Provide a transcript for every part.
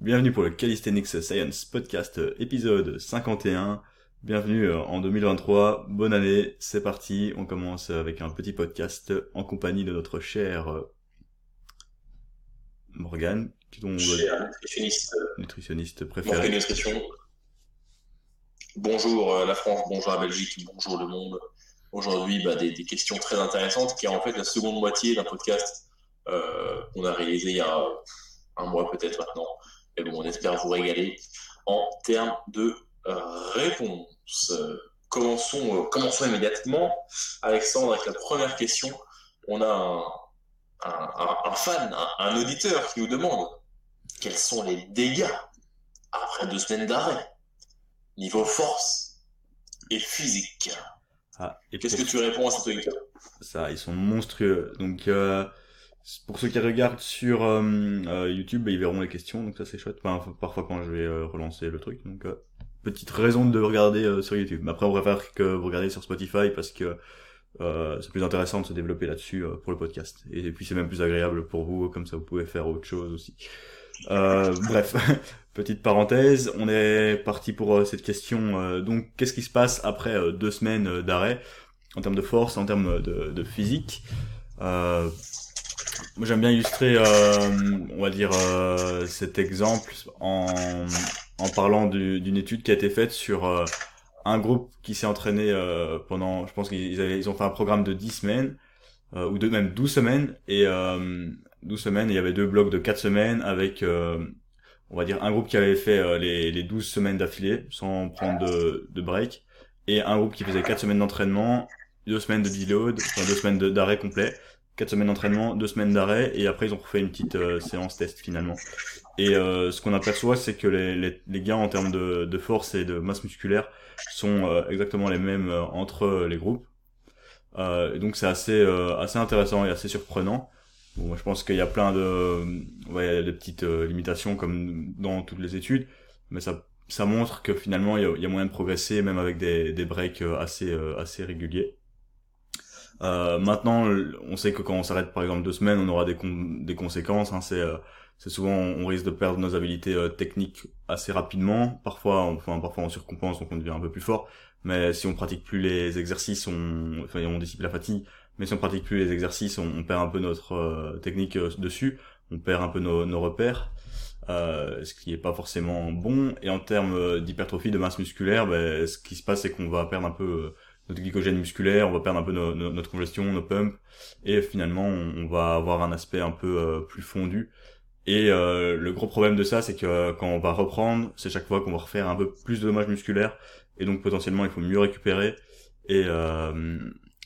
Bienvenue pour le Calisthenics Science Podcast euh, épisode 51. Bienvenue euh, en 2023. Bonne année. C'est parti. On commence avec un petit podcast en compagnie de notre cher euh, Morgan, ton cher nutritionniste, nutritionniste préféré. Nutrition. Bonjour la France, bonjour la Belgique, bonjour le monde. Aujourd'hui, bah, des, questions très intéressantes qui est en fait la seconde moitié d'un podcast qu'on a réalisé il y a un mois peut-être maintenant on espère vous régaler en termes de euh, réponses. Commençons, euh, commençons immédiatement, Alexandre, avec la première question. On a un, fan, un, auditeur qui nous demande quels sont les dégâts après deux semaines d'arrêt, niveau force et physique. Ah, Qu'est-ce que tu réponds à cet auditeur? Ça, ils sont monstrueux. Donc, euh, pour ceux qui regardent sur euh, euh, YouTube, bah, ils verront les questions, donc ça c'est chouette. parfois quand je vais euh, relancer le truc, donc petite raison de regarder sur YouTube. Après, on préfère que vous regardiez sur Spotify parce que c'est plus intéressant de se développer là-dessus pour le podcast. Et, puis c'est même plus agréable pour vous, comme ça vous pouvez faire autre chose aussi. bref, petite parenthèse, on est parti pour cette question. donc, qu'est-ce qui se passe après deux semaines d'arrêt en termes de force, en termes de, de physique? Moi, j'aime bien illustrer, euh, on va dire, euh, cet exemple en, en parlant d'une étude qui a été faite sur euh, un groupe qui s'est entraîné euh, pendant, je pense qu'ils ils ont fait un programme de 10 semaines, euh, ou de même 12 semaines, et 12 semaines, il y avait deux blocs de 4 semaines avec, on va dire, un groupe qui avait fait les, les 12 semaines d'affilée, sans prendre de, de break, et un groupe qui faisait 4 semaines d'entraînement, deux semaines de deload, enfin deux semaines d'arrêt complet, 4 semaines d'entraînement, 2 semaines d'arrêt, et après ils ont refait une petite euh, séance test finalement. Et euh, ce qu'on aperçoit, c'est que les, les, les, gains en termes de, de, force et de masse musculaire sont euh, exactement les mêmes entre les groupes. et donc c'est assez assez intéressant et assez surprenant. Bon, je pense qu'il y a plein de, ouais, de petites limitations comme dans toutes les études, mais ça ça montre que finalement il y a, il y a moyen de progresser même avec des, des breaks assez assez réguliers. Euh, maintenant, on sait que quand on s'arrête par exemple deux semaines, on aura des, conséquences. Hein, c'est euh, souvent on risque de perdre nos habilités euh, techniques assez rapidement. Parfois, on, enfin parfois on surcompense, donc on devient un peu plus fort. Mais si on pratique plus les exercices, on enfin on dissipe la fatigue. Mais si on pratique plus les exercices, on, perd un peu notre euh, technique dessus. On perd un peu nos, repères. ce qui est pas forcément bon. Et en termes d'hypertrophie, de masse musculaire, ben, ce qui se passe, c'est qu'on va perdre un peu notre glycogène musculaire, on va perdre un peu notre congestion, nos pumps, et finalement on, va avoir un aspect un peu euh, plus fondu. Et euh, le gros problème de ça, c'est que quand on va reprendre, c'est chaque fois qu'on va refaire un peu plus de dommages musculaires, et donc potentiellement il faut mieux récupérer, et, euh,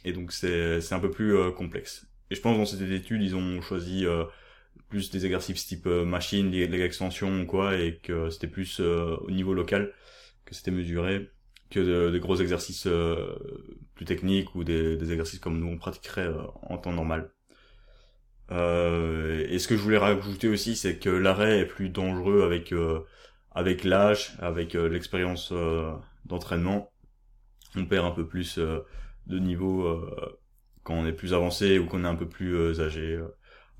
et donc c'est un peu plus complexe. Et je pense que dans cette étude, ils ont choisi plus des exercices type machine, leg extension ou quoi, et que c'était plus au niveau local que c'était mesuré que des gros exercices euh, plus techniques ou des, exercices comme nous on pratiquerait euh, en temps normal. Euh, et ce que je voulais rajouter aussi, c'est que l'arrêt est plus dangereux avec avec l'âge, avec l'expérience d'entraînement. On perd un peu plus de niveau quand on est plus avancé ou qu'on est un peu plus âgé.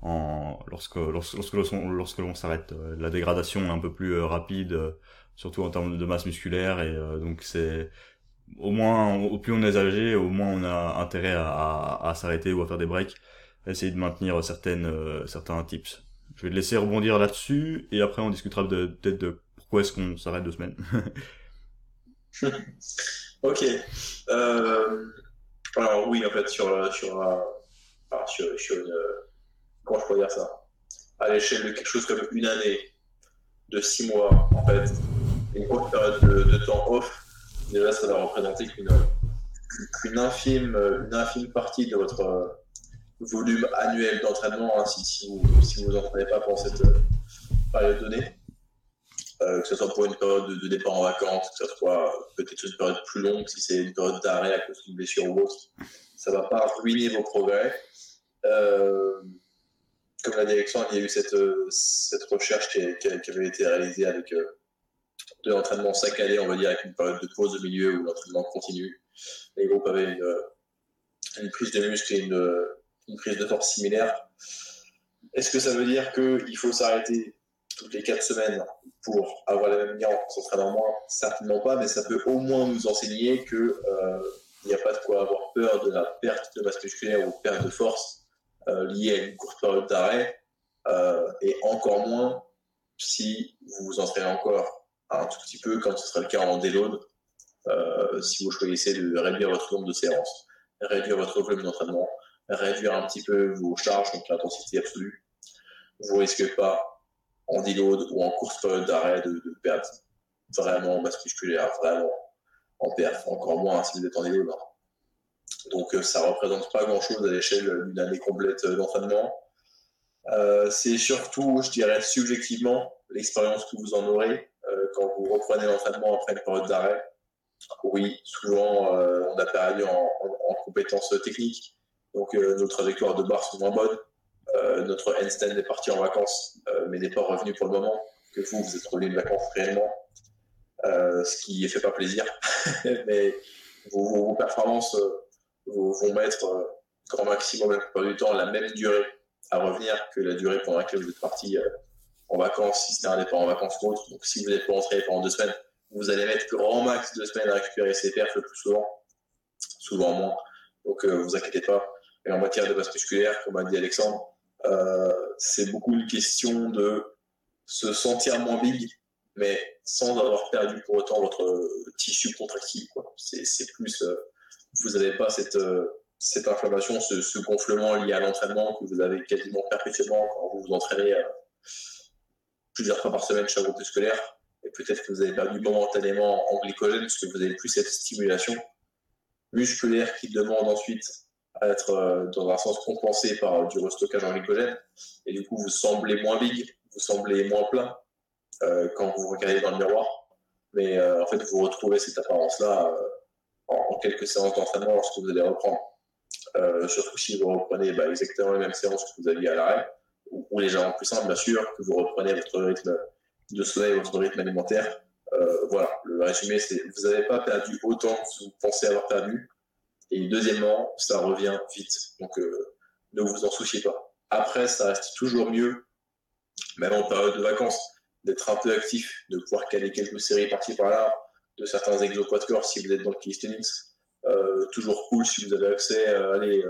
En, lorsque lorsque lorsque lorsque l'on s'arrête, la dégradation est un peu plus rapide surtout en termes de masse musculaire et euh, donc c'est au moins au plus on est âgé au moins on a intérêt à, à, s'arrêter ou à faire des breaks essayer de maintenir certaines euh, certains tips. Je vais te laisser rebondir là-dessus et après on discutera peut-être de pourquoi est-ce qu'on s'arrête deux semaines. Ok. Euh, alors oui en fait sur sur, sur, sur comment je pourrais dire ça à l'échelle de quelque chose comme une année de six mois en fait une courte période de, temps off, déjà ça va représenter qu'une une infime, une infime partie de votre euh, volume annuel d'entraînement hein, si, vous ne vous entraînez pas pendant cette euh, période donnée. Euh, que ce soit pour une période de, départ en vacances, que ce soit peut-être une période plus longue, si c'est une période d'arrêt à cause d'une blessure ou autre, ça ne va pas ruiner vos progrès. Comme la direction, il y a eu cette, cette recherche qui, avait été réalisée avec de l'entraînement saccadé, on va dire, avec une période de pause au milieu où l'entraînement continue. Les groupes avaient une, une prise de muscle et une, prise de force similaire. Est-ce que ça veut dire qu'il faut s'arrêter toutes les quatre semaines pour avoir la même gain en s'entraînant moins, certainement pas, mais ça peut au moins nous enseigner que euh, il n'y a pas de quoi avoir peur de la perte de masse musculaire ou perte de force euh, liée à une courte période d'arrêt, euh, et encore moins si vous vous entraînez encore un tout petit peu, comme ce sera le cas en déload, si vous choisissez de réduire votre nombre de séances, réduire votre volume d'entraînement, réduire un petit peu vos charges, donc l'intensité absolue, vous risquez pas en deload ou en courte période d'arrêt de, perdre vraiment en masse musculaire, vraiment en perf, encore moins si vous êtes en deload. Hein. Donc euh, ça représente pas grand chose à l'échelle d'une année complète d'entraînement. Euh, c'est surtout, je dirais, subjectivement l'expérience que vous en aurez euh, quand vous reprenez l'entraînement après une période d'arrêt. Oui, souvent on a perdu en, en compétences techniques, donc nos trajectoires de barre sont moins bonnes. Euh, notre handstand est parti en vacances, euh, mais n'est pas revenu pour le moment. Que vous, vous êtes revenu de vacances réellement, euh, ce qui ne fait pas plaisir. mais vos, performances vont mettre grand maximum la plupart du temps la même durée à revenir que la durée pendant laquelle vous êtes parti en vacances, si c'était un départ en vacances ou autre. Donc si vous n'êtes pas rentré pendant deux semaines, vous allez mettre grand max deux semaines à récupérer ces perfs le plus souvent, souvent moins. Donc vous inquiétez pas. Et en matière de masse musculaire, comme a dit Alexandre, euh, c'est beaucoup une question de se sentir moins big, mais sans avoir perdu pour autant votre tissu contractile. C'est plus, euh, vous n'avez pas cette, euh, inflammation, ce, gonflement lié à l'entraînement que vous avez quasiment perpétuellement quand vous vous entraînez plusieurs fois par semaine chaque groupe scolaire. Et peut-être que vous avez perdu momentanément en glycogène parce que vous n'avez plus cette stimulation musculaire qui demande ensuite à être euh, dans un sens compensé par euh, du restockage en glycogène. Et du coup, vous semblez moins big, vous semblez moins plein euh, quand vous regardez dans le miroir. Mais en fait, vous retrouvez cette apparence-là en, quelques séances d'entraînement lorsque vous allez reprendre. surtout si vous reprenez bah, exactement les mêmes séances que vous aviez à l'arrêt, ou, ou, légèrement plus simple, bien sûr, que vous reprenez votre rythme de sommeil, votre rythme alimentaire. voilà, le résumé, c'est vous n'avez pas perdu autant que vous pensez avoir perdu, et deuxièmement, ça revient vite. Donc, euh, ne vous en souciez pas. Après, ça reste toujours mieux, même en période de vacances, d'être un peu actif, de pouvoir caler quelques séries par-ci par-là, de certains corps si vous êtes dans le calisthenics. Euh, toujours cool si vous avez accès à euh, aller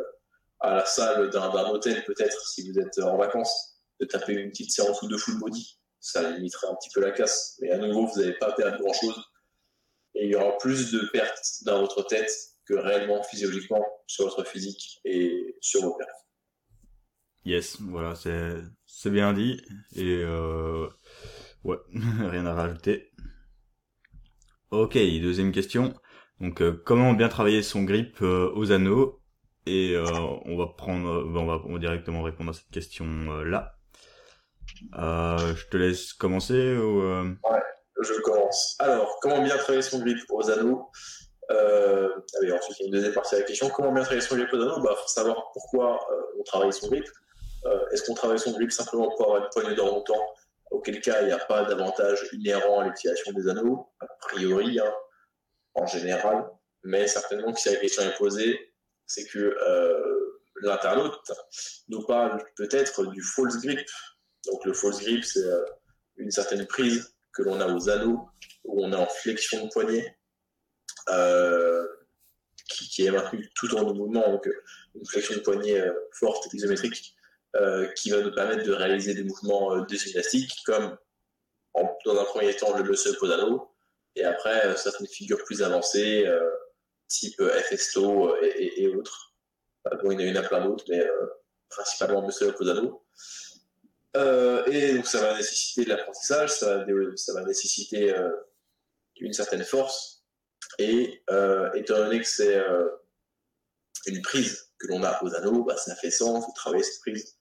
à la salle d'un hôtel, peut-être, si vous êtes en vacances, de taper une petite séance ou deux full body. Ça limiterait un petit peu la casse. Mais à nouveau, vous n'allez pas perdre grand-chose. Et il y aura plus de pertes dans votre tête que réellement physiologiquement sur votre physique et sur vos perfs. Yes, voilà, c'est bien dit et euh, ouais, rien à rajouter. Ok, deuxième question. Donc euh, comment bien travailler son grip euh, aux anneaux? Et euh, on va prendre, on va, on va directement répondre à cette question là. je te laisse commencer ou Ouais, je commence. Alors, comment bien travailler son grip aux anneaux? Ensuite, il y a une deuxième partie de la question. Comment bien travailler son grip Il bah, faut savoir pourquoi on travaille son grip. Est-ce qu'on travaille son grip simplement pour avoir une poignée d'or longtemps? Auquel cas, il n'y a pas d'avantage inhérent à l'utilisation des anneaux, a priori, hein, en général. Mais certainement si la question est posée, c'est que euh, l'internaute nous parle peut-être du false grip. Donc le false grip, c'est euh, une certaine prise que l'on a aux anneaux, où on est en flexion de poignet, euh, qui, est maintenu tout du mouvement, donc une flexion de poignet forte, isométrique, qui va nous permettre de réaliser des mouvements désgymnastiques comme dans un premier temps le muscle podano, et après certaines figures plus avancées, type FSTO et, et, autres. Bon, il y en a, plein d'autres, mais principalement muscle podano. et donc ça va nécessiter de l'apprentissage, ça, ça, va nécessiter une certaine force, et euh, étant donné que c'est euh, une prise que l'on a aux anneaux, bah, ça fait sens de travailler cette prise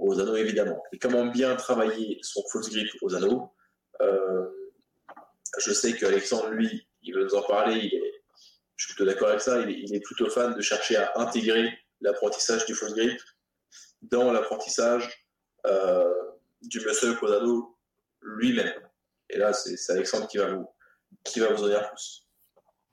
aux anneaux évidemment. Et comment bien travailler son false grip aux anneaux euh, Je sais qu'Alexandre, lui, il veut nous en parler, je suis plutôt d'accord avec ça, il est, plutôt fan de chercher à intégrer l'apprentissage du false grip dans l'apprentissage du muscle aux anneaux lui-même. Et là, c'est Alexandre qui va vous, qui va vous en dire plus.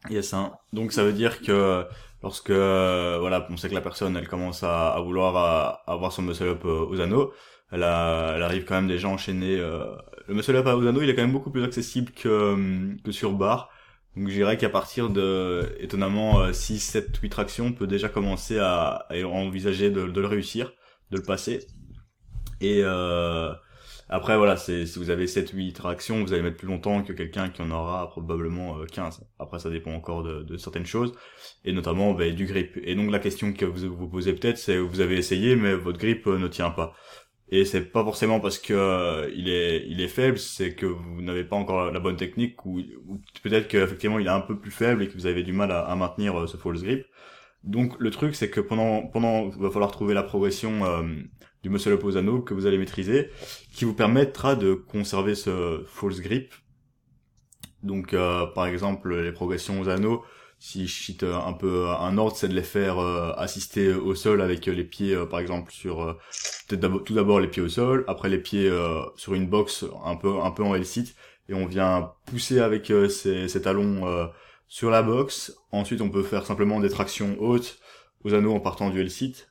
Yes, hein. donc ça veut dire que lorsque euh, voilà, on sait que la personne elle commence à, à vouloir avoir son muscle up euh, aux anneaux, elle, a, elle arrive quand même déjà à enchaîner. Euh... Le muscle up à Osano, il est quand même beaucoup plus accessible que, que sur bar. Donc je dirais qu'à partir de, étonnamment, 6, 7, 8 tractions, on peut déjà commencer à, à envisager de, de, le réussir, de le passer. Et euh, après, voilà, c'est si vous avez 7 8 tractions, vous allez mettre plus longtemps que quelqu'un qui en aura probablement 15. Euh, Après, ça dépend encore de, de certaines choses, et notamment bah, du grip. Et donc, la question que vous vous posez peut-être, c'est vous avez essayé, mais votre grip euh, ne tient pas. Et c'est pas forcément parce que euh, il est il est faible, c'est que vous n'avez pas encore la bonne technique, ou, peut-être qu'effectivement il est un peu plus faible et que vous avez du mal à, à maintenir ce false grip. Donc le truc c'est que pendant pendant il va falloir trouver la progression du muscle up aux anneaux que vous allez maîtriser, qui vous permettra de conserver ce false grip. Donc, euh, par exemple, les progressions aux anneaux, si je cite un peu un ordre, c'est de les faire euh, assister au sol avec les pieds, euh, par exemple, sur tout d'abord les pieds au sol, après les pieds sur une box un peu un peu en L-sit, et on vient pousser avec ces, ces, talons sur la box. Ensuite, on peut faire simplement des tractions hautes aux anneaux en partant du L-sit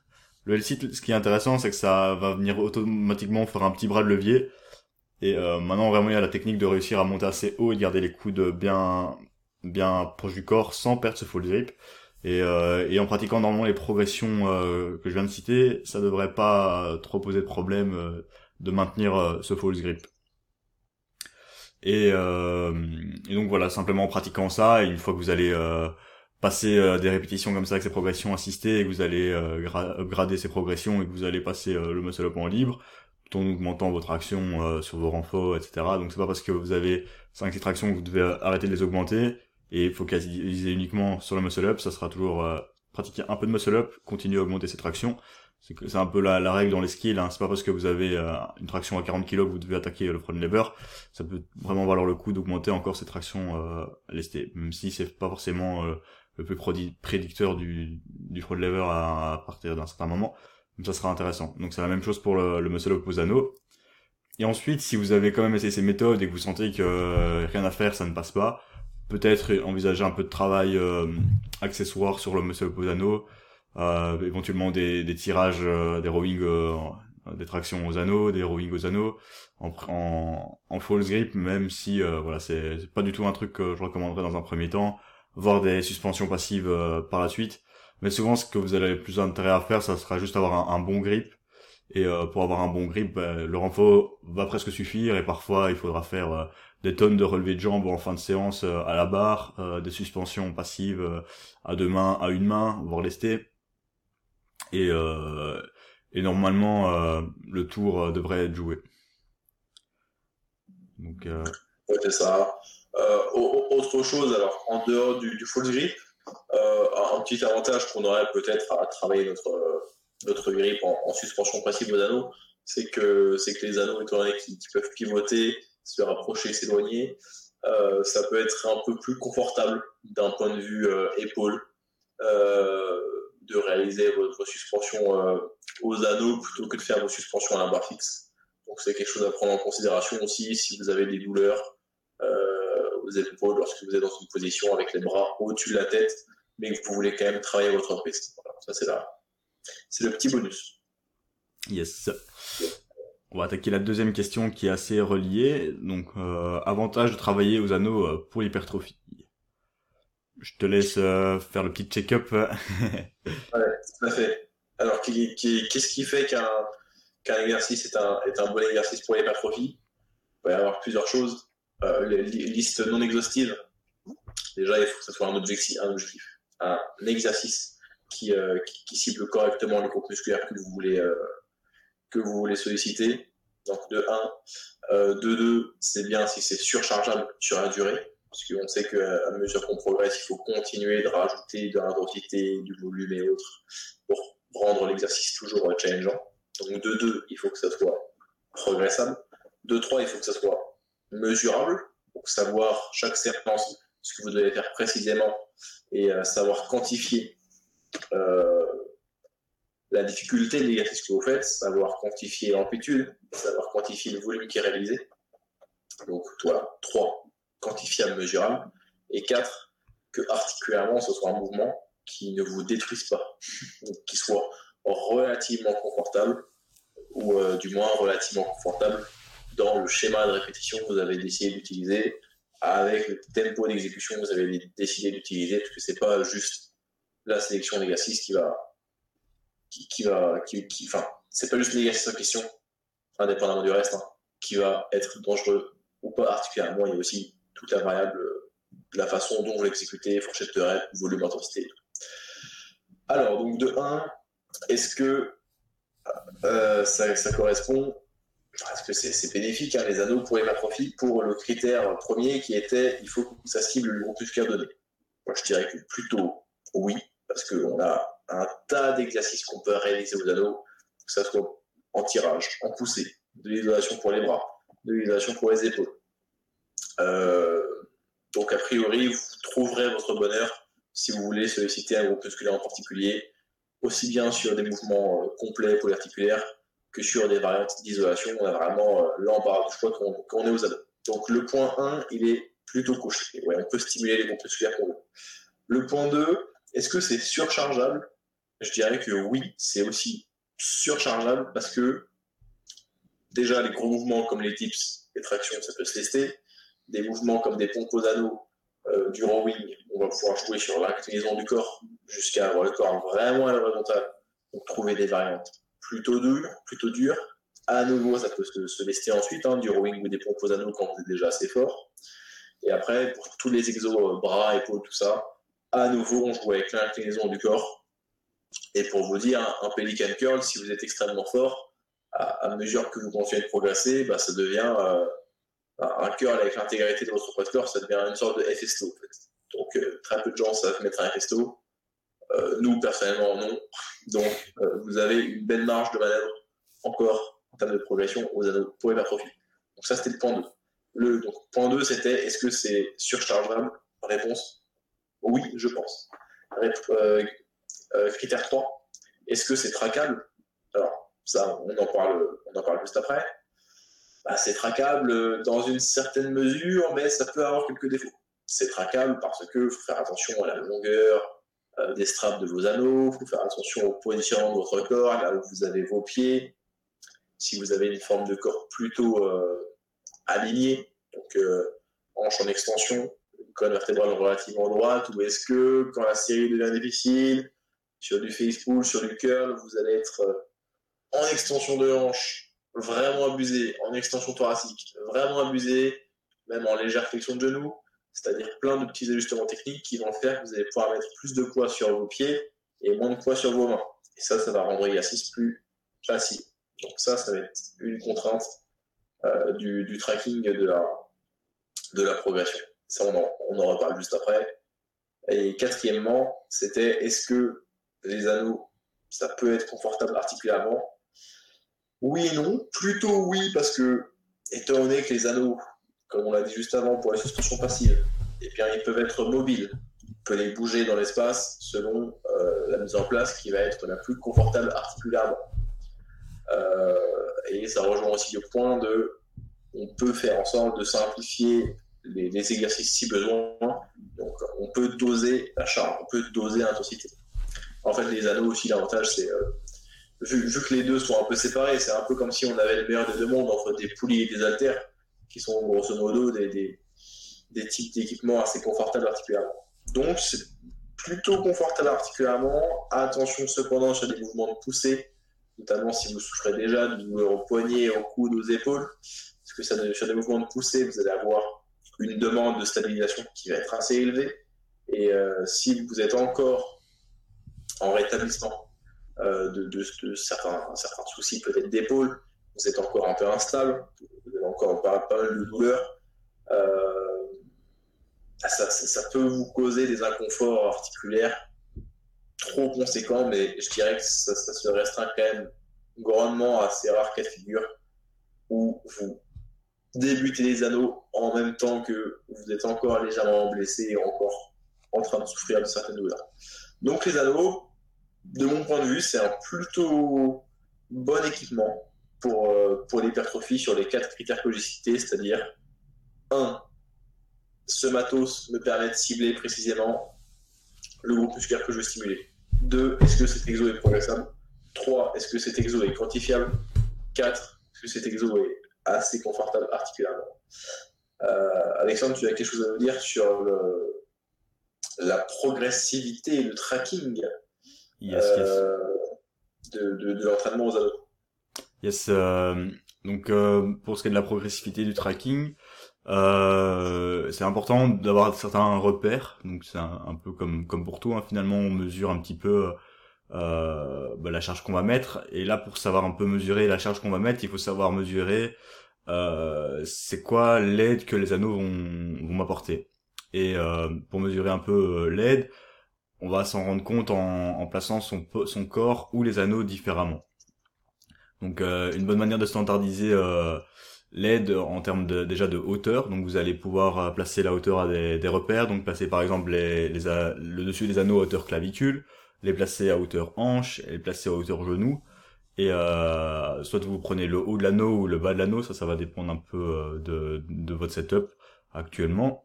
le L-Sit, ce qui est intéressant, c'est que ça va venir automatiquement faire un petit bras de levier. Et euh, maintenant, vraiment, il y a la technique de réussir à monter assez haut et garder les coudes bien, bien proches du corps sans perdre ce full grip. Et, euh, et en pratiquant normalement les progressions euh, que je viens de citer, ça devrait pas trop poser de problème euh, de maintenir ce full grip. Et, et, donc voilà, simplement en pratiquant ça, et une fois que vous allez passer euh, des répétitions comme ça avec ces progressions assistées et que vous allez euh, upgrader ces progressions et que vous allez passer euh, le muscle up en libre tout en augmentant votre action sur vos renforts, etc. Donc c'est pas parce que vous avez 5 tractions que vous devez arrêter de les augmenter et focaliser uniquement sur le muscle up, ça sera toujours pratiquer un peu de muscle up, continuer à augmenter ces tractions. C'est un peu la, la, règle dans les skills, hein. c'est pas parce que vous avez une traction à 40 kg que vous devez attaquer le front lever, ça peut vraiment valoir le coup d'augmenter encore ces tractions euh, lestées, même si c'est pas forcément le plus prédicteur du, du fraud lever à, partir d'un certain moment. Donc ça sera intéressant. Donc c'est la même chose pour le, le muscle up Et ensuite, si vous avez quand même essayé ces méthodes et que vous sentez que euh, rien à faire, ça ne passe pas, peut-être envisager un peu de travail euh, accessoire sur le muscle up euh, éventuellement des, des tirages, euh, des rowing, des tractions aux anneaux, des rowing aux anneaux, en, en, false grip, même si voilà, c'est pas du tout un truc que je recommanderais dans un premier temps voir des suspensions passives euh, par la suite. Mais souvent, ce que vous allez plus intérêt à faire, ça sera juste avoir un, bon grip. Et euh, pour avoir un bon grip, ben, le renfort va presque suffire. Et parfois, il faudra faire euh, des tonnes de relevés de jambes en fin de séance à la barre, des suspensions passives à deux mains, à une main, voire lesté. Et, et normalement, le tour devrait être joué. Donc, c'est ça. Euh, autre chose, alors en dehors du, full grip, euh, un petit avantage qu'on aurait peut-être à travailler notre, notre grip en, suspension passive aux anneaux, c'est que, que les anneaux, étant donné qu'ils peuvent pivoter, se rapprocher, s'éloigner, euh, ça peut être un peu plus confortable d'un point de vue épaule de réaliser votre suspension aux anneaux plutôt que de faire vos suspensions à la barre fixe. Donc c'est quelque chose à prendre en considération aussi si vous avez des douleurs épaules lorsque vous êtes dans une position avec les bras au-dessus de la tête, mais que vous voulez quand même travailler votre piste. Voilà, ça, c'est là. C'est le petit bonus. Yes. On va attaquer la deuxième question qui est assez reliée. Donc, euh, avantage de travailler aux anneaux euh, pour l'hypertrophie. Je te laisse euh, faire le petit check-up. ouais, tout à fait. Alors, qu'est-ce qui fait qu'un exercice est un, est un bon exercice pour l'hypertrophie? Il peut y avoir plusieurs choses euh, liste non exhaustive, déjà, il faut que ce soit un objectif, un, objectif, un exercice qui, euh, qui, cible correctement le groupe musculaire que vous voulez, euh, que vous voulez solliciter. Donc, de 1. Euh, de 2, c'est bien si c'est surchargeable sur la durée, parce qu'on sait qu'à mesure qu'on progresse, il faut continuer de rajouter de l'intensité, du volume et autres pour rendre l'exercice toujours challengeant. Donc, de 2, il faut que ça soit progressable. De 3, il faut que ça soit mesurable pour savoir chaque séquence ce que vous devez faire précisément et euh, savoir quantifier euh, la difficulté de l'exercice que vous faites, savoir quantifier l'amplitude, savoir quantifier le volume qui est réalisé. Donc voilà, 3, quantifiable, mesurable. Et 4, que articulairement ce soit un mouvement qui ne vous détruise pas, qui soit relativement confortable ou euh, du moins relativement confortable dans le schéma de répétition que vous avez décidé d'utiliser, avec le tempo d'exécution que vous avez décidé d'utiliser, parce que c'est pas juste la sélection d'exercices qui va, qui, va, qui, enfin, c'est pas juste l'exercice en question, indépendamment du reste, hein, qui va être dangereux ou pas articulièrement. Il y a aussi toute la variable de la façon dont vous l'exécutez, fourchette de rep, volume, intensité. Alors, donc de 1, est-ce que euh, ça, correspond Est-ce que c'est bénéfique, hein, les anneaux pour l'hypertrophie, pour le critère premier qui était il faut que ça cible le groupusculaire donné Moi, je dirais que plutôt oui, parce qu'on a un tas d'exercices qu'on peut réaliser aux anneaux, que ce soit en tirage, en poussée, de l'isolation pour les bras, de l'isolation pour les épaules. Euh, donc, a priori, vous trouverez votre bonheur si vous voulez solliciter un groupe musculaire en particulier, aussi bien sur des mouvements euh, complets polyarticulaires que sur des variantes d'isolation. On a vraiment l'embarras du choix quand on, est aux ados. Donc, le point 1, il est plutôt. Ouais, on peut stimuler les groupes musculaires qu'on veut. Le point 2, est-ce que c'est surchargeable? Je dirais que oui, c'est aussi surchargeable parce que déjà les gros mouvements comme les dips, les tractions, ça peut se tester. Des mouvements comme des pompes aux anneaux, euh, du rowing, on va pouvoir jouer sur l'inclinaison du corps jusqu'à avoir le corps vraiment à l'horizontale. Donc trouver des variantes plutôt dures, plutôt dures. À nouveau, ça peut se, lester ensuite, hein, du rowing ou des pompes aux anneaux quand vous êtes déjà assez fort. Et après, pour tous les exos, euh, bras, épaules, tout ça, à nouveau, on joue avec l'inclinaison du corps. Et pour vous dire, un pelican curl, si vous êtes extrêmement fort, à, mesure que vous continuez de progresser, bah, ça devient euh, un curl avec l'intégralité de votre poids corps, ça devient une sorte de FSTO. Donc, euh, très peu de gens savent mettre un FSTO. Euh, nous, personnellement, non. Donc, vous avez une belle marge de manœuvre encore en termes de progression aux anneaux pour hypertrophie. Donc, ça, c'était le point 2. Le donc, point 2, c'était est-ce que c'est surchargeable? Réponse oui, je pense. Euh, euh, critère 3, est-ce que c'est traquable? Alors, ça, on en parle, on en parle juste après. Bah, c'est traquable dans une certaine mesure, mais ça peut avoir quelques défauts. C'est traquable parce que faut faire attention à la longueur euh, des straps de vos anneaux, il faut faire attention au positionnement de votre corps, là où vous avez vos pieds. Si vous avez une forme de corps plutôt alignée, donc hanche en extension, colonne vertébrale relativement droite ou est-ce que quand la série devient difficile, sur du face pull, sur du curl, vous allez être euh, en extension de hanche, vraiment abusé, en extension thoracique, vraiment abusé, même en légère flexion de genou, c'est-à-dire plein de petits ajustements techniques qui vont faire que vous allez pouvoir mettre plus de poids sur vos pieds et moins de poids sur vos mains. Et ça, ça va rendre l'exercice plus facile. Donc ça, ça va être une contrainte euh, du, tracking de la, de la progression. Ça, on en, reparle juste après. Et quatrièmement, c'était est-ce que les anneaux, ça peut être confortable particulièrement Oui et non. Plutôt oui, parce que, étant donné que les anneaux, comme on l'a dit juste avant, pour la suspension passive, eh bien, ils peuvent être mobiles. On peut les bouger dans l'espace selon euh, la mise en place qui va être la plus confortable articulairement. Euh, et ça rejoint aussi le point de on peut faire en sorte de simplifier les, exercices si besoin. Donc, on peut doser la charge, on peut doser l'intensité. En fait, les anneaux aussi, l'avantage, c'est euh, vu, que les deux sont un peu séparés, c'est un peu comme si on avait le meilleur des deux mondes entre des poulies et des haltères, qui sont grosso modo des, des, types d'équipements assez confortables particulièrement. Donc, c'est plutôt confortable particulièrement. Attention cependant sur des mouvements de poussée, notamment si vous souffrez déjà de douleurs au poignet, au coude, aux épaules. Parce que ça, sur des mouvements de poussée, vous allez avoir une demande de stabilisation qui va être assez élevée. Et euh, si vous êtes encore en rétablissement euh, de, certains, certains, soucis peut-être d'épaule, vous êtes encore un peu instable, encore pas, mal de douleurs, euh, ça, peut vous causer des inconforts articulaires trop conséquents, mais je dirais que ça, se restreint quand même grandement à ces rares cas de figure où vous débuter les anneaux en même temps que vous êtes encore légèrement blessé et encore en train de souffrir de certaines douleurs. Donc les anneaux, de mon point de vue, c'est un plutôt bon équipement pour, euh, pour l'hypertrophie sur les quatre critères que j'ai cités, c'est-à-dire 1. Ce matos me permet de cibler précisément le groupe musculaire que je veux stimuler. 2. Est-ce que cet exo est progressable? 3. Est-ce que cet exo est quantifiable? 4, parce que cet exo est assez confortable articulairement? Euh, Alexandre, tu as quelque chose à nous dire sur le, la progressivité et le tracking euh, De, de, de l'entraînement aux ados Yes. Euh, donc euh, pour ce qui est de la progressivité du tracking, euh, c'est important d'avoir certains repères. Donc c'est un, peu comme comme pour tout. Hein. Finalement, on mesure un petit peu euh, bah, la charge qu'on va mettre. Et là, pour savoir un peu mesurer la charge qu'on va mettre, il faut savoir mesurer euh, c'est quoi l'aide que les anneaux vont, vont m'apporter. Et euh, pour mesurer un peu l'aide, on va s'en rendre compte en, en plaçant son, son corps ou les anneaux différemment. Donc euh, une bonne manière de standardiser euh, l'aide en termes de, déjà de hauteur. Donc vous allez pouvoir euh, placer la hauteur à des, des repères. Donc placer par exemple les, les le dessus des anneaux à hauteur clavicule, les placer à hauteur hanche, les placer à hauteur genou. Et euh, soit vous prenez le haut de l'anneau ou le bas de l'anneau, ça ça va dépendre un peu de, de votre setup actuellement.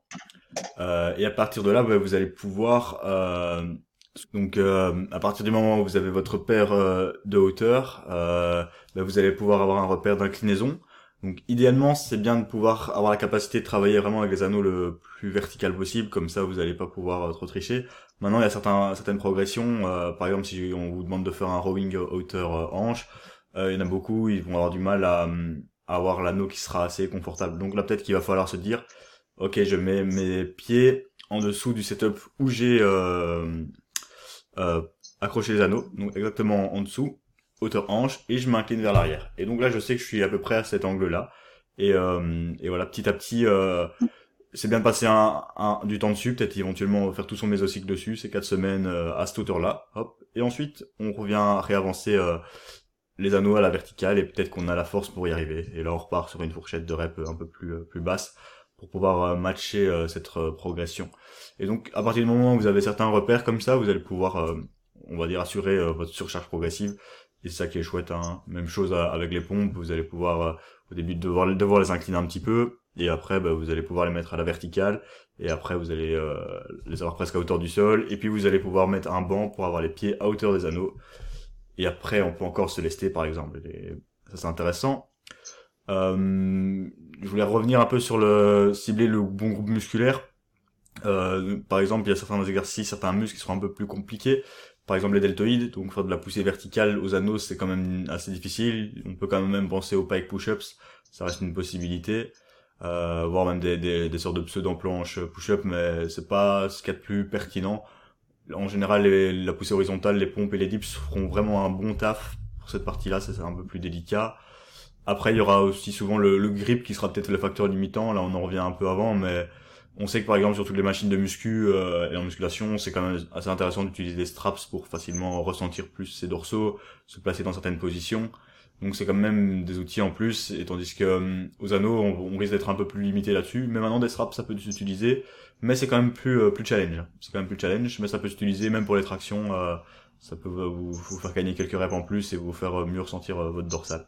Euh, et à partir de là, bah, vous allez pouvoir euh, donc euh, à partir du moment où vous avez votre repère euh, de hauteur, euh, bah, vous allez pouvoir avoir un repère d'inclinaison. Donc idéalement, c'est bien de pouvoir avoir la capacité de travailler vraiment avec les anneaux le plus vertical possible, comme ça vous n'allez pas pouvoir trop tricher. Maintenant, il y a certains, certaines progressions. par exemple, si on vous demande de faire un rowing hauteur hanche, il y en a beaucoup, ils vont avoir du mal à, à avoir l'anneau qui sera assez confortable. Donc là, peut-être qu'il va falloir se dire, ok, je mets mes pieds en dessous du setup où j'ai euh, euh, accrocher les anneaux, donc exactement en dessous, hauteur hanche, et je m'incline vers l'arrière. Et donc là, je sais que je suis à peu près à cet angle-là. Et, euh, et voilà, petit à petit, euh, c'est bien de passer un, du temps dessus, peut-être éventuellement faire tout son mésocycle dessus, ces quatre semaines euh, à cette hauteur-là, hop. Et ensuite, on revient à réavancer les anneaux à la verticale, et peut-être qu'on a la force pour y arriver. Et là, on repart sur une fourchette de rep un peu plus, plus basse pour pouvoir matcher cette progression. Et donc, à partir du moment où vous avez certains repères comme ça, vous allez pouvoir, euh, on va dire, assurer euh, votre surcharge progressive. Et c'est ça qui est chouette. Hein. Même chose euh, avec les pompes, vous allez pouvoir, au début, devoir, devoir les incliner un petit peu. Et après, bah, vous allez pouvoir les mettre à la verticale. Et après, vous allez les avoir presque à hauteur du sol. Et puis, vous allez pouvoir mettre un banc pour avoir les pieds à hauteur des anneaux. Et après, on peut encore se lester, par exemple. Et ça, c'est intéressant. Euh, je voulais revenir un peu sur le cibler le bon groupe musculaire euh, par exemple, il y a certains exercices, certains muscles qui sont un peu plus compliqués. Par exemple, les deltoïdes, donc faire de la poussée verticale aux anneaux, c'est quand même assez difficile. On peut quand même penser aux pike push-ups, ça reste une possibilité. Euh, voire même des, des, des sortes de pseudo-planches push-up, mais c'est pas ce qu'il y a de plus pertinent. En général, la poussée horizontale, les pompes et les dips feront vraiment un bon taf pour cette partie-là, c'est un peu plus délicat. Après, il y aura aussi souvent le, le grip qui sera peut-être le facteur limitant. Là, on en revient un peu avant, mais on sait que par exemple sur toutes les machines de muscu euh, et en musculation, c'est quand même assez intéressant d'utiliser des straps pour facilement ressentir plus ses dorsaux, se placer dans certaines positions. Donc c'est quand même des outils en plus, et tandis que euh, aux anneaux, on, risque d'être un peu plus limité là-dessus. Mais maintenant des straps, ça peut s'utiliser, mais c'est quand même plus euh, plus challenge. C'est quand même plus challenge, mais ça peut s'utiliser même pour les tractions. ça peut vous, vous, faire gagner quelques reps en plus et vous faire mieux ressentir votre dorsal.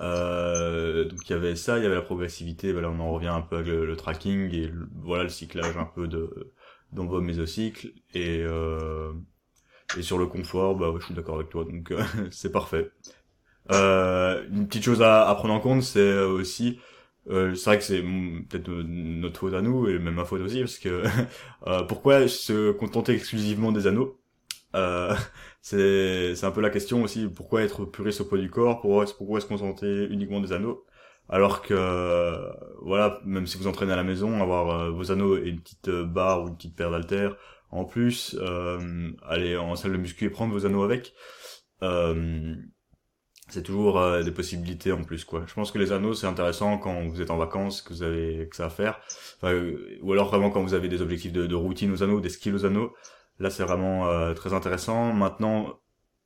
Euh, donc il y avait ça, il y avait la progressivité, ben là on en revient un peu avec le, tracking et voilà le cyclage un peu de dans vos mésocycles et euh, et sur le confort, bah je suis d'accord avec toi, donc euh, c'est parfait. Euh, une petite chose à, à prendre en compte, c'est aussi c'est vrai que c'est peut-être notre faute à nous et même ma faute aussi parce que pourquoi se contenter exclusivement des anneaux? Euh, c'est c'est un peu la question aussi pourquoi être puriste au poids du corps? Pourquoi pourquoi se contenter uniquement des anneaux? Alors que voilà même si vous entraînez à la maison avoir euh, vos anneaux et une petite euh, barre ou une petite paire d'haltères en plus euh, aller en salle de muscu et prendre vos anneaux avec euh, c'est toujours des possibilités en plus quoi. Je pense que les anneaux c'est intéressant quand vous êtes en vacances que vous avez que ça à faire. Ou alors vraiment quand vous avez des objectifs de, de routine aux anneaux des skills aux anneaux Là, c'est vraiment euh, très intéressant. Maintenant,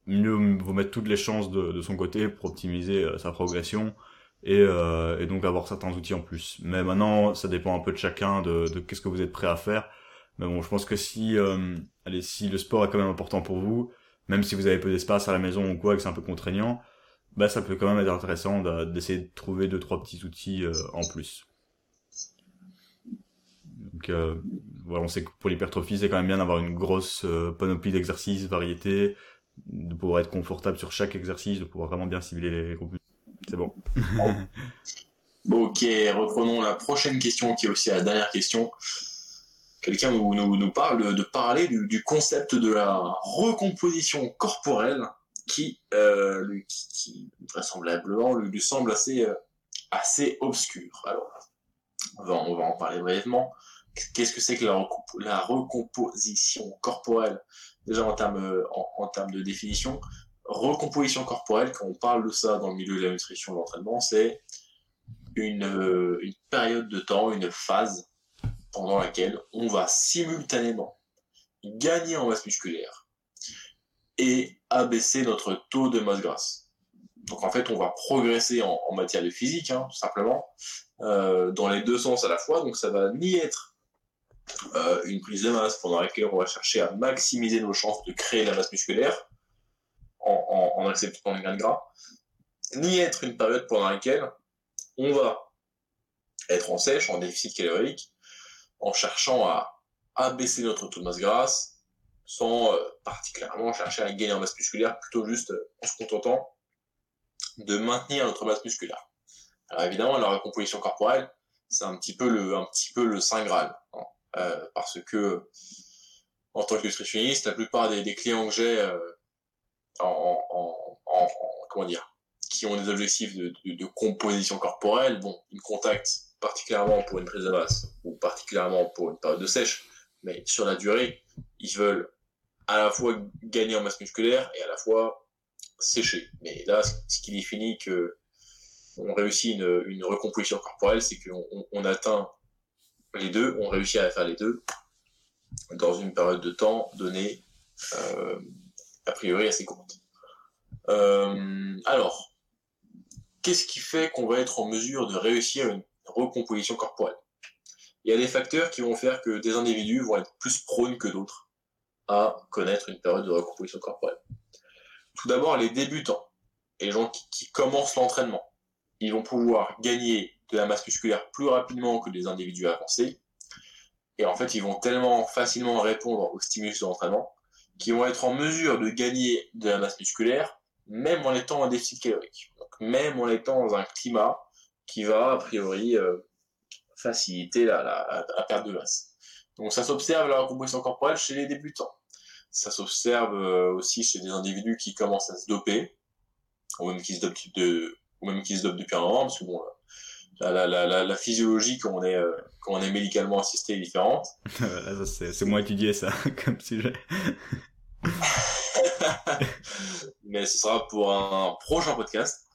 mieux vous mettre toutes les chances de, son côté pour optimiser euh, sa progression et, euh, et, donc avoir certains outils en plus. Mais maintenant, ça dépend un peu de chacun, de, de qu'est-ce que vous êtes prêt à faire. Mais bon, je pense que si, allez, si le sport est quand même important pour vous, même si vous avez peu d'espace à la maison ou quoi, que c'est un peu contraignant, bah ça peut quand même être intéressant d'essayer de trouver deux trois petits outils en plus. Donc voilà, on sait que pour l'hypertrophie, c'est quand même bien d'avoir une grosse euh, panoplie d'exercices, variétés, de pouvoir être confortable sur chaque exercice, de pouvoir vraiment bien cibler les groupes. C'est bon. ok, reprenons la prochaine question qui est aussi la dernière question. Quelqu'un nous, parle de, parler du, concept de la recomposition corporelle qui, euh, vraisemblablement lui, semble assez, euh, assez obscur. Alors, on va en parler brièvement. Qu'est-ce que c'est que la, recomposition corporelle? Déjà en termes, en, en termes de définition, recomposition corporelle, quand on parle de ça dans le milieu de la nutrition de l'entraînement, c'est une, euh, une période de temps, une phase pendant laquelle on va simultanément gagner en masse musculaire et abaisser notre taux de masse grasse. Donc en fait, on va progresser en, matière de physique, hein, tout simplement, euh, dans les deux sens à la fois. Donc ça va ni être euh, une prise de masse pendant laquelle on va chercher à maximiser nos chances de créer la masse musculaire en, acceptant le gain de gras, ni être une période pendant laquelle on va être en sèche, en déficit calorique, en cherchant à abaisser notre taux de masse grasse, sans euh, particulièrement chercher à gagner en masse musculaire, plutôt juste euh, en se contentant de maintenir notre masse musculaire. Alors évidemment, la recomposition corporelle, c'est un petit peu le, un petit peu le saint graal, hein. Euh, parce que en tant que nutritionniste, la plupart des, clients que j'ai en, en, comment dire, qui ont des objectifs de, de, composition corporelle, bon, ils me contactent particulièrement pour une prise de masse ou particulièrement pour une période de sèche, mais sur la durée, ils veulent à la fois gagner en masse musculaire et à la fois sécher. Mais là, ce qui définit que on réussit une, une recomposition corporelle, c'est qu'on on, atteint les deux, on réussit à faire les deux dans une période de temps donnée, euh, a priori assez courte. Euh, alors, qu'est-ce qui fait qu'on va être en mesure de réussir une recomposition corporelle? Il y a des facteurs qui vont faire que des individus vont être plus prônes que d'autres à connaître une période de recomposition corporelle. Tout d'abord, les débutants les gens qui, commencent l'entraînement, ils vont pouvoir gagner de la masse musculaire plus rapidement que des individus avancés. Et en fait, ils vont tellement facilement répondre aux stimulus de l'entraînement qu'ils vont être en mesure de gagner de la masse musculaire même en étant en déficit calorique. Donc, même en étant dans un climat qui va, a priori, euh, faciliter la, perte de masse. Donc ça s'observe la recomposition corporelle chez les débutants. Ça s'observe euh, aussi chez des individus qui commencent à se doper, ou même qui se dopent, ou même qui se dopent depuis un moment, parce que bon, la, la, la, la physiologie quand on est euh, quand on est médicalement assisté est différente. c'est moins étudié ça comme sujet. mais ce sera pour un prochain podcast.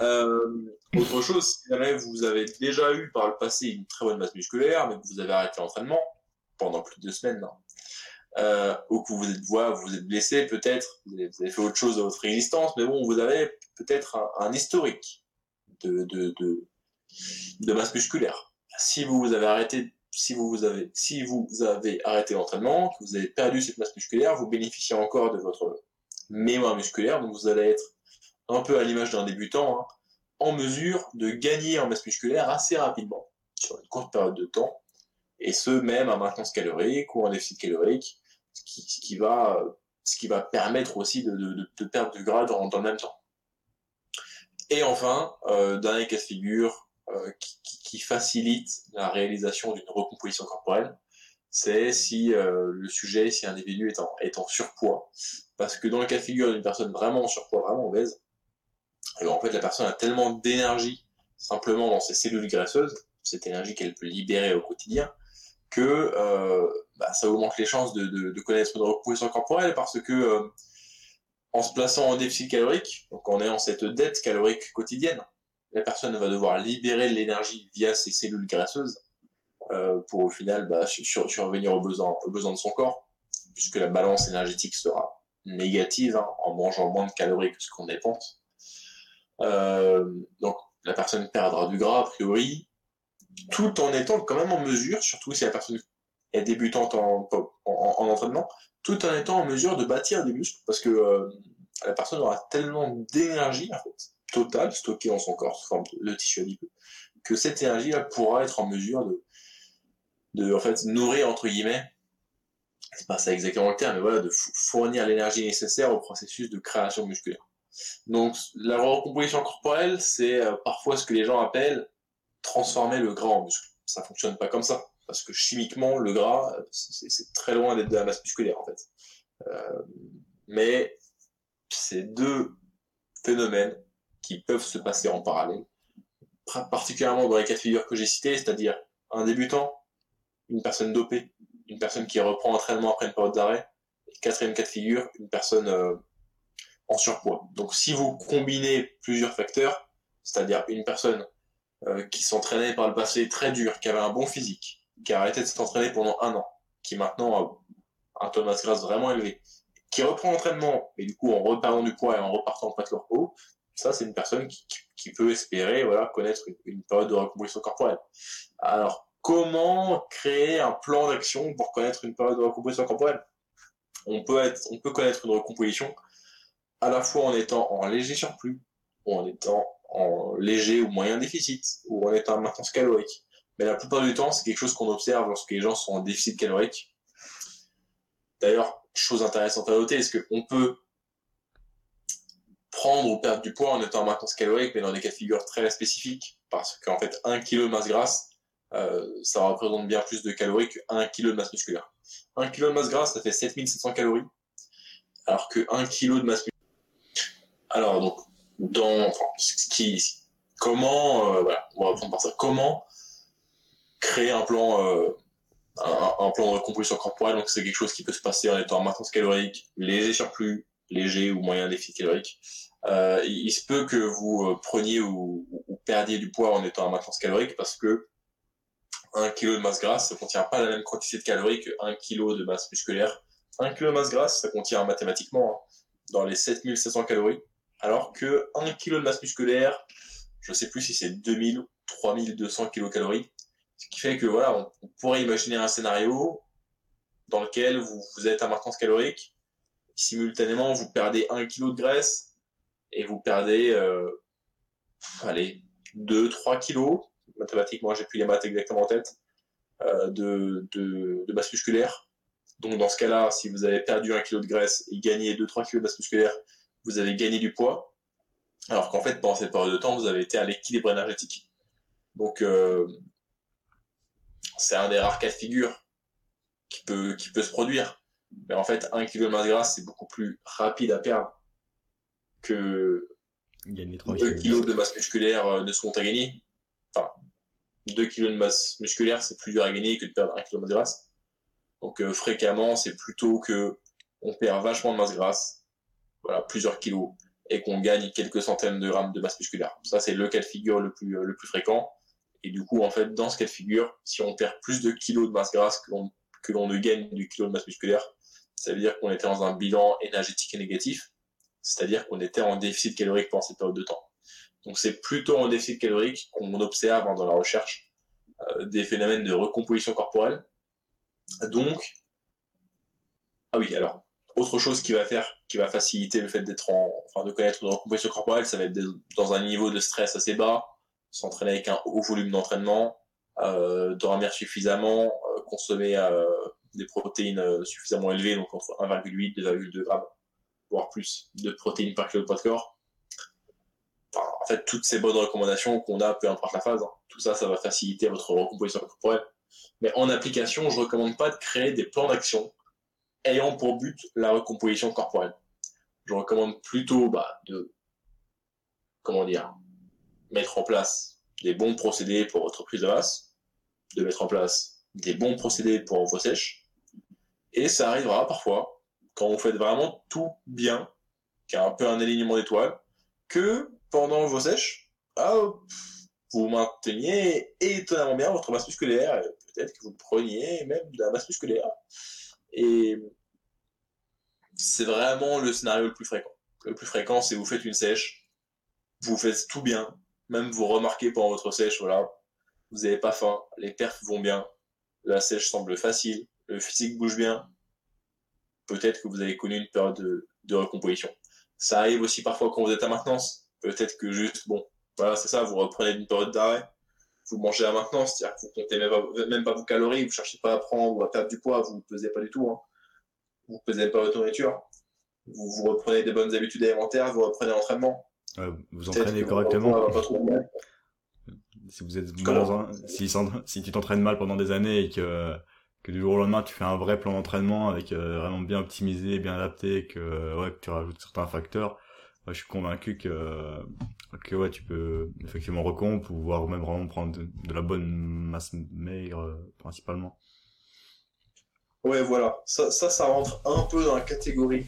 Euh, autre chose, si jamais vous avez déjà eu par le passé une très bonne masse musculaire, mais que vous avez arrêté l'entraînement pendant plus de deux semaines, euh, ou que vous êtes, vous êtes blessé peut-être, vous, avez fait autre chose de votre existence, mais bon, vous avez peut-être un, historique de, de, de, de masse musculaire. Si vous, avez arrêté l'entraînement, que vous avez perdu cette masse musculaire, vous bénéficiez encore de votre mémoire musculaire, donc vous allez être un peu à l'image d'un débutant, hein, en mesure de gagner en masse musculaire assez rapidement, sur une courte période de temps, et ce, même à maintenance calorique ou en déficit calorique, ce qui, va, permettre aussi de, de, perdre du gras dans, même temps. Et enfin, euh, dernier cas de figure, euh, qui, facilite la réalisation d'une recomposition corporelle, c'est si euh, le sujet, si l'individu est en, est en surpoids. Parce que dans le cas de figure d'une personne vraiment en surpoids, vraiment obèse, et eh ben, en fait la personne a tellement d'énergie simplement dans ses cellules graisseuses, cette énergie qu'elle peut libérer au quotidien, que euh, bah, ça augmente les chances de, de, de connaître une recomposition corporelle parce que en se plaçant en déficit calorique, donc en ayant cette dette calorique quotidienne, la personne va devoir libérer l'énergie via ses cellules graisseuses euh, pour au final bah, survenir aux besoins, aux besoins de son corps, puisque la balance énergétique sera négative hein, en mangeant moins de calories que ce qu'on dépense. Euh, donc la personne perdra du gras a priori, tout en étant quand même en mesure, surtout si la personne est débutante en, en, entraînement, tout en étant en mesure de bâtir des muscles, parce que euh, la personne aura tellement d'énergie en fait, totale stockée dans son corps sous forme de, tissu adipeux, que cette énergie là pourra être en mesure de, de en fait nourrir entre guillemets c'est pas ça exactement le terme, mais voilà, de fournir l'énergie nécessaire au processus de création musculaire. Donc, la recomposition corporelle, c'est euh, parfois ce que les gens appellent transformer le gras en muscle. Ça fonctionne pas comme ça, parce que chimiquement, le gras, c'est très loin d'être de la masse musculaire, en fait. Euh, mais c'est deux phénomènes qui peuvent se passer en parallèle, particulièrement dans les cas de figure que j'ai cités, c'est-à-dire un débutant, une personne dopée, une personne qui reprend entraînement après une période d'arrêt, et quatrième cas de figure, une personne euh, en surpoids. Donc si vous combinez plusieurs facteurs, c'est-à-dire une personne euh, qui s'entraînait par le passé très dur, qui avait un bon physique, qui a arrêté de s'entraîner pendant un an, qui maintenant a un taux de masse grasse vraiment élevé, qui reprend l'entraînement, et du coup en reperdant du poids et en repartant pas de leur haut, ça c'est une personne qui, peut espérer voilà connaître une, période de recomposition corporelle. Alors comment créer un plan d'action pour connaître une période de recomposition corporelle? On peut être, on peut connaître une recomposition à la fois en étant en léger surplus, ou en étant en léger ou moyen déficit, ou en étant en maintenance calorique. Mais la plupart du temps, c'est quelque chose qu'on observe lorsque les gens sont en déficit calorique. D'ailleurs, chose intéressante à noter, est-ce qu'on peut prendre ou perdre du poids en étant en maintenance calorique, mais dans des cas de figure très spécifiques, parce qu'en fait, 1 kg de masse grasse, euh, ça représente bien plus de calories 1 kg de masse musculaire. 1 kg de masse grasse, ça fait 7700 calories, alors que 1 kg de masse musculaire, alors, donc, dans, ce qui, comment, euh, voilà, on va reprendre par ça, comment créer un plan, euh, un, plan de recomposition corporelle, donc c'est quelque chose qui peut se passer en étant en maintenance calorique, léger surplus, léger ou moyen déficit calorique. Euh, il, se peut que vous preniez ou, perdiez du poids en étant en maintenance calorique parce que 1 kg de masse grasse, ça contient pas la même quantité de calories 1 kg de masse musculaire. 1 kg de masse grasse, ça contient mathématiquement hein, dans les 7700 calories alors que 1 kg de masse musculaire, je sais plus si c'est 2000 ou 3200 kcal, ce qui fait que voilà, on, pourrait imaginer un scénario dans lequel vous, vous êtes à maintenance calorique, simultanément vous perdez 1 kg de graisse et vous perdez euh, allez 2-3 kg, mathématiquement j'ai plus les maths exactement en tête, euh, de, de, de masse musculaire. Donc dans ce cas-là, si vous avez perdu 1 kg de graisse et gagné 2-3 kg de masse musculaire, vous avez gagné du poids, alors qu'en fait, pendant cette période de temps, vous avez été à l'équilibre énergétique. Donc, euh, c'est un des rares cas de figure qui peut, qui peut se produire. Mais en fait, un kilo de masse grasse, c'est beaucoup plus rapide à perdre que 2 kg de masse musculaire euh, ne seront à gagner. Enfin, 2 kg de masse musculaire, c'est plus dur à gagner que de perdre 1 kg de masse grasse. Donc, euh, fréquemment, c'est plutôt que on perd vachement de masse grasse voilà, plusieurs kilos et qu'on gagne quelques centaines de grammes de masse musculaire. Ça, c'est le cas de figure le plus, le plus fréquent. Et du coup, en fait, dans ce cas de figure, si on perd plus de kilos de masse grasse que l'on, que l'on ne gagne du kilo de masse musculaire, ça veut dire qu'on était dans un bilan énergétique négatif, c'est-à-dire qu'on était en déficit calorique pendant cette période de temps. Donc c'est plutôt en déficit calorique qu'on observe hein, dans la recherche euh, des phénomènes de recomposition corporelle. Donc, ah oui, alors, autre chose qui va faire, qui va faciliter le fait d'être en, enfin, de connaître une recomposition corporelle, ça va être dans un niveau de stress assez bas, s'entraîner avec un haut volume d'entraînement, euh, dormir suffisamment, euh, consommer euh, des protéines suffisamment élevées, donc entre 1,8 et 2,2 grammes, voire plus de protéines par kilo de poids de corps. En fait, toutes ces bonnes recommandations qu'on a, peu importe la phase, hein, tout ça, ça va faciliter votre recomposition corporelle. Mais en application, je recommande pas de créer des plans d'action ayant pour but la recomposition corporelle. Je recommande plutôt bah, de, comment dire, mettre en place des bons procédés pour votre prise de masse, de mettre en place des bons procédés pour vos sèches, et ça arrivera parfois, quand vous faites vraiment tout bien, qu'il y a un peu un alignement d'étoiles, que pendant vos sèches, ah, vous mainteniez étonnamment bien votre masse musculaire, peut-être que vous preniez même de la masse musculaire. Et c'est vraiment le scénario le plus fréquent. Le plus fréquent, c'est vous faites une sèche, vous faites tout bien, même vous remarquez pendant votre sèche, voilà, vous n'avez pas faim, les perfs vont bien, la sèche semble facile, le physique bouge bien, peut-être que vous avez connu une période de, de, recomposition. Ça arrive aussi parfois quand vous êtes à maintenance, peut-être que juste, bon, voilà, c'est ça, vous reprenez une période d'arrêt, vous mangez à maintenance, c'est-à-dire que vous comptez même pas, même pas vos calories, vous cherchez pas à prendre ou à perdre du poids, vous ne pesez pas du tout, hein vous ne pesez pas votre nourriture, vous, vous reprenez des bonnes habitudes alimentaires, vous reprenez l'entraînement. Ouais, vous entraînez correctement. Si vous êtes si, si tu t'entraînes mal pendant des années et que que du jour au lendemain tu fais un vrai plan d'entraînement avec euh, vraiment bien optimisé, bien adapté, que ouais que tu rajoutes certains facteurs, je suis convaincu que que ouais tu peux effectivement recomp voire même vraiment prendre de, la bonne masse maigre euh, principalement. Ouais voilà, ça, ça ça rentre un peu dans la catégorie.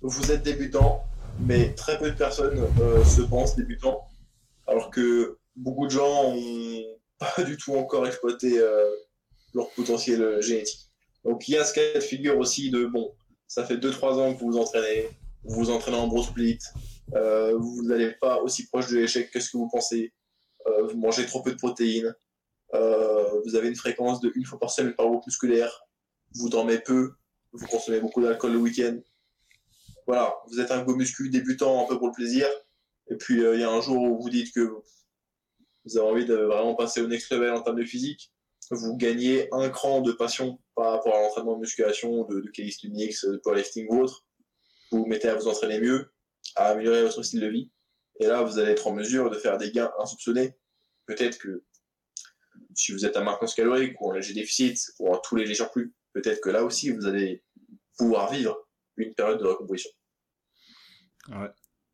Vous êtes débutant, mais très peu de personnes euh, se pensent débutants, alors que beaucoup de gens ont pas du tout encore exploité leur potentiel euh, génétique. Donc il y a ce cas de figure aussi de bon, ça fait 2-3 ans que vous vous entraînez, vous vous entraînez en gros split, euh, vous n'allez pas aussi proche de l'échec que ce que vous pensez, euh, vous mangez trop peu de protéines, vous avez une fréquence de une fois par semaine par groupe musculaire, vous dormez peu, vous consommez beaucoup d'alcool le week-end. Voilà, vous êtes un go muscu débutant un peu pour le plaisir, et puis il y a un jour où vous dites que vous avez envie de vraiment passer au next level en termes de physique, vous gagnez un cran de passion par rapport à l'entraînement de musculation, de, de calisthenics, de powerlifting ou autre. Vous vous mettez à vous entraîner mieux, à améliorer votre style de vie. Et là, vous allez être en mesure de faire des gains insoupçonnés. Peut-être que si vous êtes à maintenance calorique ou en léger déficit ou en tout léger surplus, peut-être que là aussi, vous allez pouvoir vivre une période de recomposition.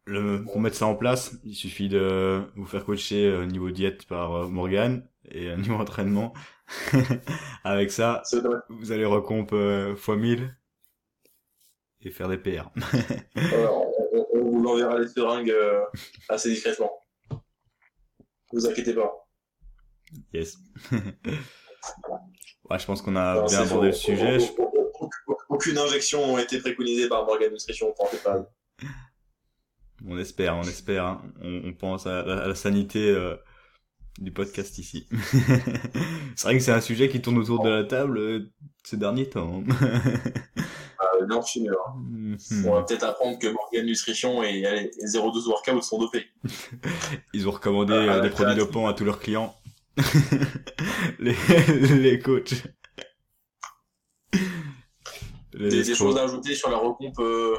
Pour mettre ça en place, il suffit de vous faire coacher au euh, niveau diète par euh, Morgan et au niveau entraînement Avec ça, vous allez recomp euh, x 1000 et faire des PR. on, vous l'enverra les seringues euh, assez discrètement. Vous inquiétez pas. Yes. ouais, je pense qu'on a bien abordé le sujet. Aucune injection n'a été préconisée par Morgan Nutrition, pas. On espère, on espère. Hein. On, pense à la, sanité euh, du podcast ici. c'est vrai que c'est un sujet qui tourne autour de la table euh, ces derniers temps. euh, non, je mhm. On va peut-être apprendre que Morgan Nutrition et, les 012 Workout sont dopés. Ils ont recommandé euh, des produits dopants à tous leurs clients. les, les coachs. Les des, choses à ajouter sur la recomp, euh,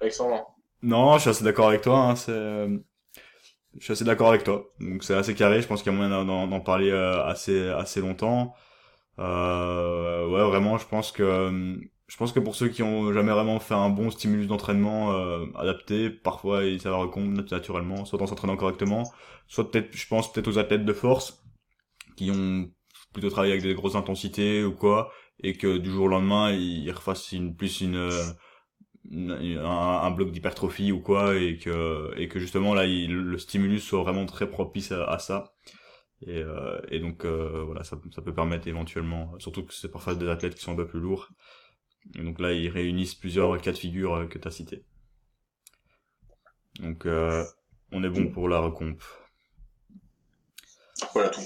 Alexandre? Non, je suis assez d'accord avec toi. Hein, c'est euh, je suis assez d'accord avec toi. Donc c'est assez carré. Je pense qu'il y a moyen d'en parler euh, assez assez longtemps. Euh, ouais, vraiment, je pense que je pense que pour ceux qui ont jamais vraiment fait un bon stimulus d'entraînement euh, adapté, parfois ça leur recombe naturellement, soit en s'entraînant correctement, soit peut-être, je pense peut-être aux athlètes de force qui ont plutôt travaillé avec des grosses intensités ou quoi, et que du jour au lendemain ils refassent une plus une un, bloc d'hypertrophie ou quoi et que et que justement là le stimulus soit vraiment très propice à, ça. Et, euh, et donc euh, voilà ça, ça peut permettre éventuellement surtout que c'est parfois des athlètes qui sont un peu plus lourds. Et donc là ils réunissent plusieurs cas de figure euh, que tu as cités. Donc on est bon pour la recomp. Voilà tout.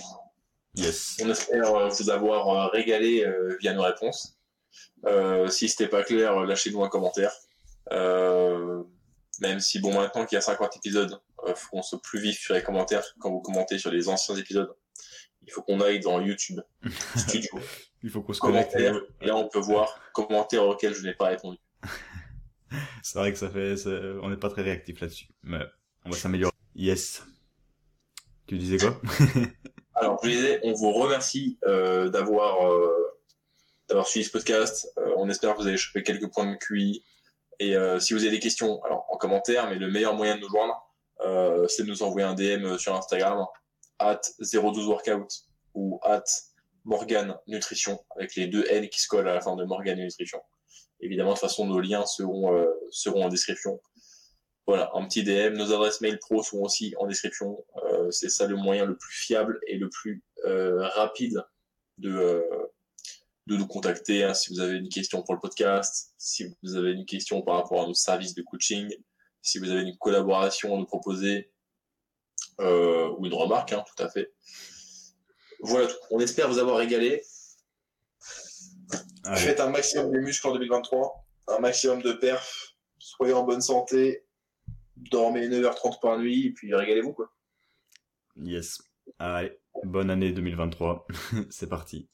Yes. On espère vous avoir régalé via nos réponses. Si c'était pas clair, lâchez-nous un commentaire. Euh, même si, bon, maintenant qu'il y a 50 épisodes, euh, faut qu'on soit plus vif sur les commentaires quand vous commentez sur les anciens épisodes. Il faut qu'on aille dans YouTube Studio. il faut qu'on se connecte. Et là, on peut voir commentaires auxquels je n'ai pas répondu. c'est vrai que ça fait, on n'est pas très réactif là-dessus, mais on va s'améliorer. Yes. Tu disais quoi? Alors, je disais, on vous remercie euh, d'avoir euh, d'avoir suivi ce podcast. Euh, on espère que vous avez chopé quelques points de QI, et euh, si vous avez des questions, alors en commentaire, mais le meilleur moyen de nous joindre, euh, c'est de nous envoyer un DM sur Instagram, at 012workout ou at Morgan Nutrition, avec les deux N qui se collent à la fin de Morgan Nutrition. Évidemment, de toute façon, nos liens seront, euh, seront en description. Voilà, un petit DM. Nos adresses mail pro sont aussi en description. Euh, c'est ça le moyen le plus fiable et le plus euh, rapide de, de nous contacter hein, si vous avez une question pour le podcast, si vous avez une question par rapport à nos services de coaching, si vous avez une collaboration à nous proposer euh, ou une remarque, hein, tout à fait. Voilà tout. On espère vous avoir régalé. Faites un maximum de muscles en 2023, un maximum de perf, soyez en bonne santé, dormez 9h30 par nuit et puis régalez-vous quoi. Yes. Allez, bonne année 2023. C'est parti.